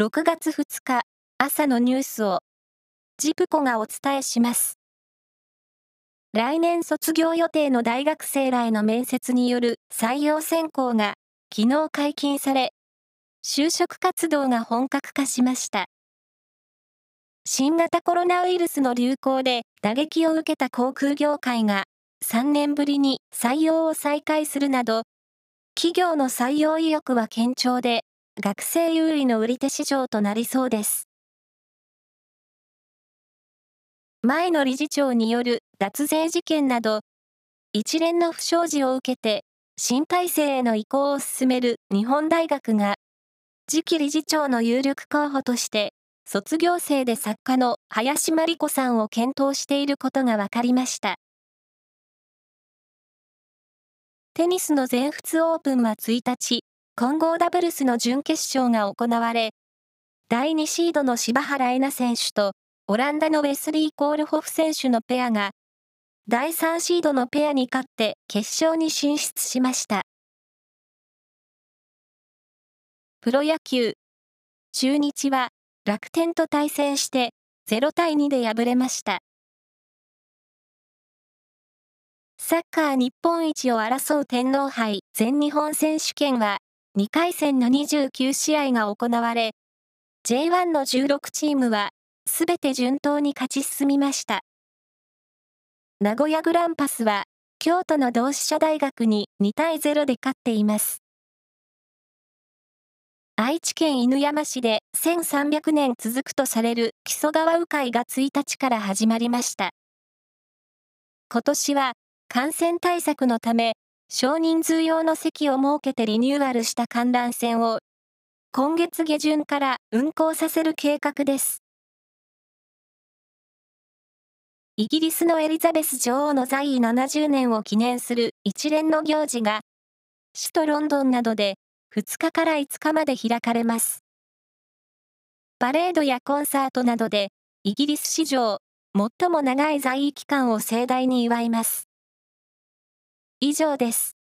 6月2日朝のニュースをジプコがお伝えします。来年卒業予定の大学生らへの面接による採用選考が昨日解禁され、就職活動が本格化しました。新型コロナウイルスの流行で打撃を受けた航空業界が3年ぶりに採用を再開するなど、企業の採用意欲は堅調で、学生優位の売り手市場となりそうです。前の理事長による脱税事件など、一連の不祥事を受けて、新体制への移行を進める日本大学が、次期理事長の有力候補として、卒業生で作家の林真理子さんを検討していることが分かりました。テニスの全仏オープンは1日、混合ダブルスの準決勝が行われ、第2シードの柴原恵那選手と、オランダのウェスリー・コールホフ選手のペアが、第3シードのペアに勝って決勝に進出しました。プロ野球、中日は楽天と対戦して0対2で敗れました。サッカー日本一を争う天皇杯全日本選手権は2回戦の29試合が行われ、J1 の16チームはすべて順当に勝ち進みました。名古屋グランパスは京都の同志社大学に2対0で勝っています。愛知県犬山市で1300年続くとされる木曽川鵜飼が1日から始まりました。今年は感染対策のため、少人数用の席を設けてリニューアルした観覧船を、今月下旬から運航させる計画です。イギリスのエリザベス女王の在位70年を記念する一連の行事が、首都ロンドンなどで2日から5日まで開かれます。パレードやコンサートなどで、イギリス史上、最も長い在位期間を盛大に祝います。以上です。